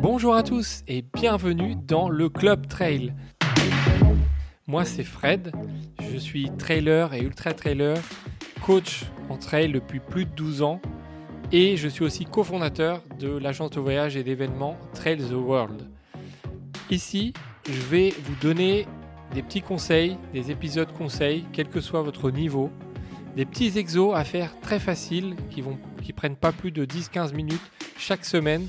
Bonjour à tous et bienvenue dans le Club Trail. Moi c'est Fred, je suis trailer et ultra trailer, coach en trail depuis plus de 12 ans et je suis aussi cofondateur de l'agence de voyage et d'événements Trail the World. Ici, je vais vous donner des petits conseils, des épisodes conseils, quel que soit votre niveau, des petits exos à faire très faciles qui vont qui prennent pas plus de 10-15 minutes chaque semaine.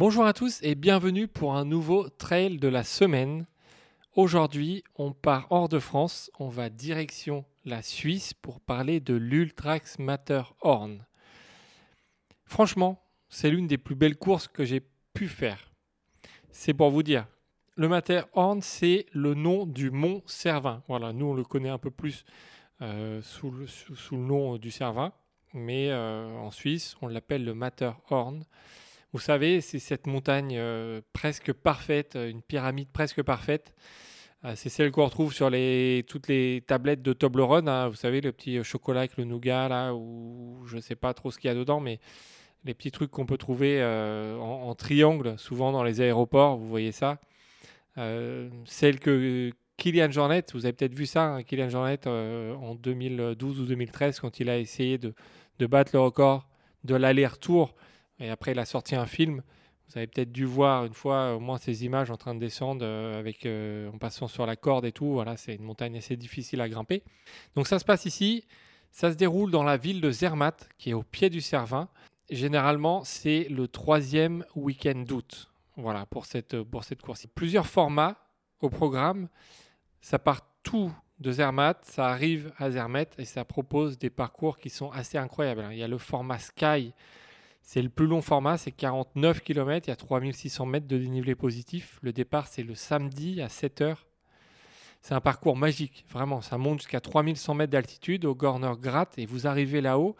Bonjour à tous et bienvenue pour un nouveau trail de la semaine. Aujourd'hui, on part hors de France, on va direction la Suisse pour parler de l'Ultrax Matterhorn. Franchement, c'est l'une des plus belles courses que j'ai pu faire. C'est pour vous dire, le Matterhorn, c'est le nom du mont Cervin. Voilà, nous on le connaît un peu plus euh, sous, le, nom du Cervin, mais euh, en Suisse, on l'appelle le Matterhorn. Vous savez, c'est cette montagne euh, presque parfaite, une pyramide presque parfaite. Euh, c'est celle qu'on retrouve sur toutes les tablettes de Toblerone. Hein. vous savez, le petit chocolat avec le nougat, là, ou je ne sais pas trop ce qu'il y a dedans, mais les petits trucs qu'on peut trouver euh, en, triangle, souvent dans les aéroports, vous voyez ça. celle que Kylian Jornet, vous avez peut-être vu ça, hein, Kylian Jornet en 2012 ou 2013, quand il a essayé de battre le record de l'aller-retour et après, il a sorti un film. Vous avez peut-être dû voir une fois au moins ces images en train de descendre euh, avec, euh, en passant sur la corde et tout. Voilà, c'est une montagne assez difficile à grimper. Donc ça se passe ici. Ça se déroule dans la ville de Zermatt, qui est au pied du Cervin. Généralement, c'est le troisième week-end d'août. Voilà, pour cette, pour cette course. Plusieurs formats au programme. Ça part tout de Zermatt, ça arrive à Zermatt et ça propose des parcours qui sont assez incroyables. Il y a le format Sky c'est le plus long format, c'est 49 km, il y a 3600 mètres de dénivelé positif. Le départ, c'est le samedi à 7 h C'est un parcours magique, vraiment. Ça monte jusqu'à 3100 mètres d'altitude au Gorner Grat et vous arrivez là-haut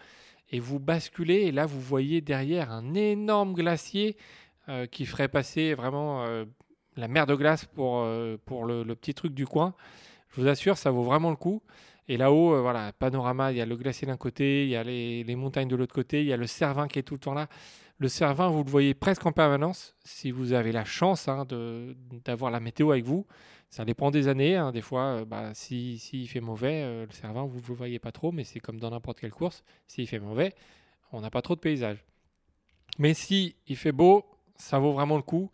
et vous basculez. Et là, vous voyez derrière un énorme glacier euh, qui ferait passer vraiment euh, la mer de glace pour, euh, pour le, petit truc du coin. Je vous assure, ça vaut vraiment le coup. Et là-haut, euh, voilà, panorama, il y a le glacier d'un côté, il y a les, montagnes de l'autre côté, il y a le Cervin qui est tout le temps là. Le Cervin, vous le voyez presque en permanence, si vous avez la chance hein, d'avoir la météo avec vous. Ça dépend des années. Hein. Des fois, euh, bah, s'il si, fait mauvais, euh, le Cervin, vous ne le voyez pas trop, mais c'est comme dans n'importe quelle course. S'il fait mauvais, on n'a pas trop de paysage. Mais si il fait beau, ça vaut vraiment le coup.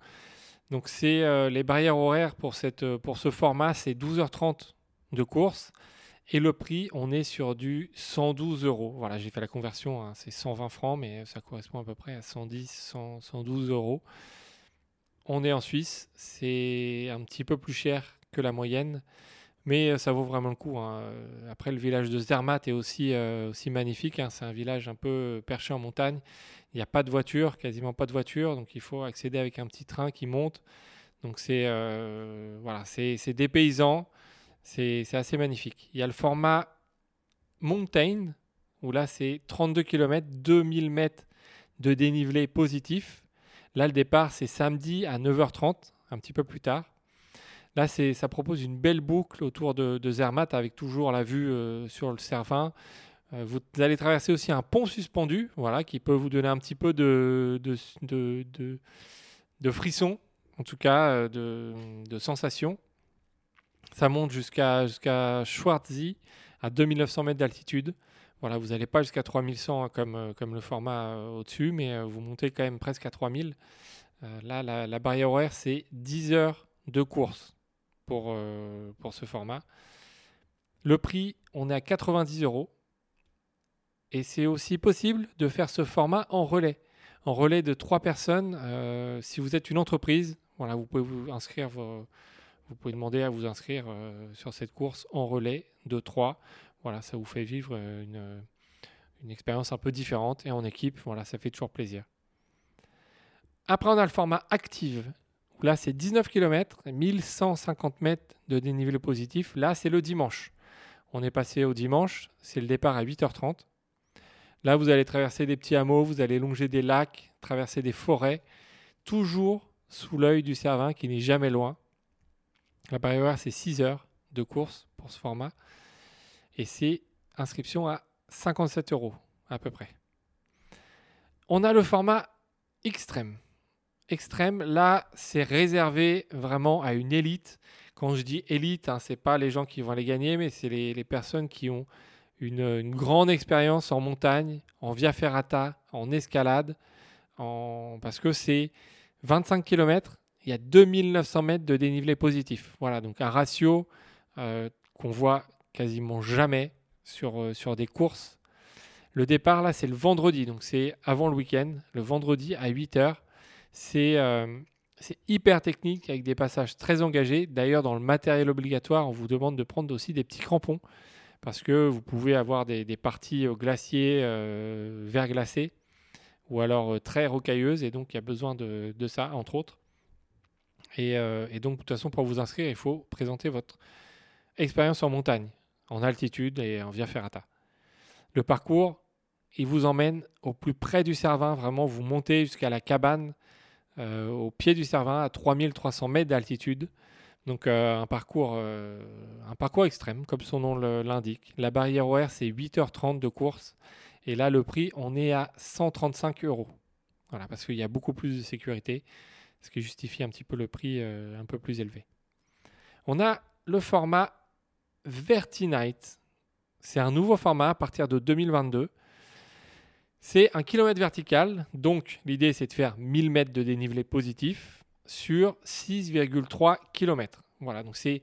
Donc, c'est les barrières horaires pour, pour ce format, c'est 12h30 de course. Et le prix, on est sur du 112 euros. Voilà, j'ai fait la conversion, hein, c'est 120 francs, mais ça correspond à peu près à 110, 112 euros. On est en Suisse, c'est un petit peu plus cher que la moyenne, mais euh, ça vaut vraiment le coup. Hein. Après, le village de Zermatt est aussi, euh, magnifique. Hein. C'est un village un peu perché en montagne. Il n'y a pas de voiture, quasiment pas de voiture, donc il faut accéder avec un petit train qui monte. Donc c'est euh, voilà, c'est des paysans. C'est assez magnifique. Il y a le format Mountain, où là c'est 32 km, 2000 mètres de dénivelé positif. Là, le départ, c'est samedi à 9h30, un petit peu plus tard. Là, ça propose une belle boucle autour de, Zermatt avec toujours la vue euh, sur le Cervin. Euh, vous allez traverser aussi un pont suspendu, voilà, qui peut vous donner un petit peu de, frisson, en tout cas euh, de, sensation. Ça monte jusqu'à jusqu'à Schwarzy à 2900 mètres d'altitude. Voilà, vous n'allez pas jusqu'à 3100 hein, comme, comme le format au-dessus, mais vous montez quand même presque à 3000. là, la, barrière horaire, c'est 10 heures de course pour, pour ce format. Le prix, on est à 90 euros. Et c'est aussi possible de faire ce format en relais. En relais de 3 personnes. si vous êtes une entreprise, voilà, vous pouvez vous inscrire vous pouvez demander à vous inscrire euh, sur cette course en relais de 3. Voilà, ça vous fait vivre euh, une, une expérience un peu différente et en équipe, voilà, ça fait toujours plaisir. Après, on a le format active. Là, c'est 19 km, 1150 mètres de dénivelé positif. Là, c'est le dimanche. On est passé au dimanche, c'est le départ à 8h30. Là, vous allez traverser des petits hameaux, vous allez longer des lacs, traverser des forêts, toujours sous l'œil du Cervin qui n'est jamais loin. La barrière, c'est 6 heures de course pour ce format. Et c'est inscription à 57 euros à peu près. On a le format extrême. Extrême, là, c'est réservé vraiment à une élite. Quand je dis élite, hein, ce n'est pas les gens qui vont les gagner, mais c'est les, personnes qui ont une, grande expérience en montagne, en via ferrata, en escalade, parce que c'est 25 km, il y a 2900 mètres de dénivelé positif. Voilà, donc un ratio euh, qu'on voit quasiment jamais sur, euh, sur des courses. Le départ, là, c'est le vendredi, donc c'est avant le week-end, le vendredi à 8 h euh, C'est hyper technique avec des passages très engagés. D'ailleurs, dans le matériel obligatoire, on vous demande de prendre aussi des petits crampons parce que vous pouvez avoir des, parties au glacier verglacées ou alors très rocailleuses et donc il y a besoin de, ça, entre autres. Euh, et, donc, de toute façon, pour vous inscrire, il faut présenter votre expérience en montagne, en altitude et en via ferrata. Le parcours, il vous emmène au plus près du Cervin, vraiment, vous montez jusqu'à la cabane, euh, au pied du Cervin, à 3300 mètres d'altitude. Donc euh, un, parcours, un parcours extrême, comme son nom l'indique. La barrière horaire, c'est 8h30 de course. Et là, le prix, on est à 135 euros. Voilà, parce qu'il y a beaucoup plus de sécurité ce qui justifie un petit peu le prix euh, un peu plus élevé. On a le format Vertinite. C'est un nouveau format à partir de 2022. C'est un kilomètre vertical, donc l'idée c'est de faire 1000 mètres de dénivelé positif sur 6,3 km. Voilà, donc c'est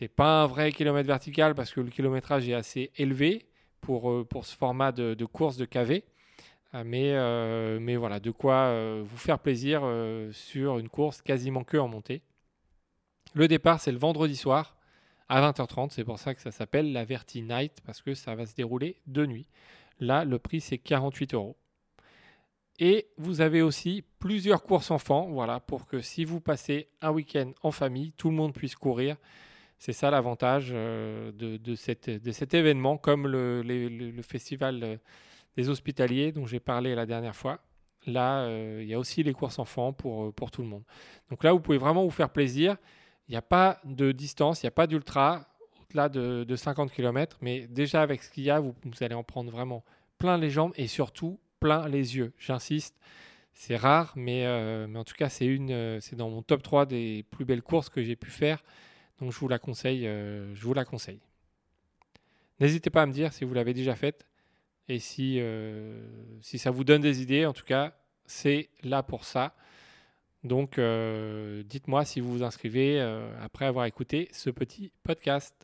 n'est pas un vrai kilomètre vertical parce que le kilométrage est assez élevé pour, euh, ce format de, course de KV. Mais, euh, mais voilà, de quoi euh, vous faire plaisir euh, sur une course quasiment que en montée. Le départ, c'est le vendredi soir à 20h30. C'est pour ça que ça s'appelle la Verti Night, parce que ça va se dérouler de nuit. Là, le prix, c'est 48 euros. Et vous avez aussi plusieurs courses enfants, voilà, pour que si vous passez un week-end en famille, tout le monde puisse courir. C'est ça l'avantage de, de, cet événement, comme le, le festival des hospitaliers dont j'ai parlé la dernière fois. Là, euh, il y a aussi les courses enfants pour, euh, pour tout le monde. Donc là, vous pouvez vraiment vous faire plaisir. Il n'y a pas de distance, il n'y a pas d'ultra au-delà de, 50 km, mais déjà avec ce qu'il y a, vous, allez en prendre vraiment plein les jambes et surtout plein les yeux. J'insiste, c'est rare, mais, euh, en tout cas, c'est une, c'est dans mon top 3 des plus belles courses que j'ai pu faire. Donc je vous la conseille, je vous la conseille. N'hésitez pas à me dire si vous l'avez déjà faite. Et si, euh, si ça vous donne des idées, en tout cas, c'est là pour ça. Donc, euh, dites-moi si vous vous inscrivez euh, après avoir écouté ce petit podcast.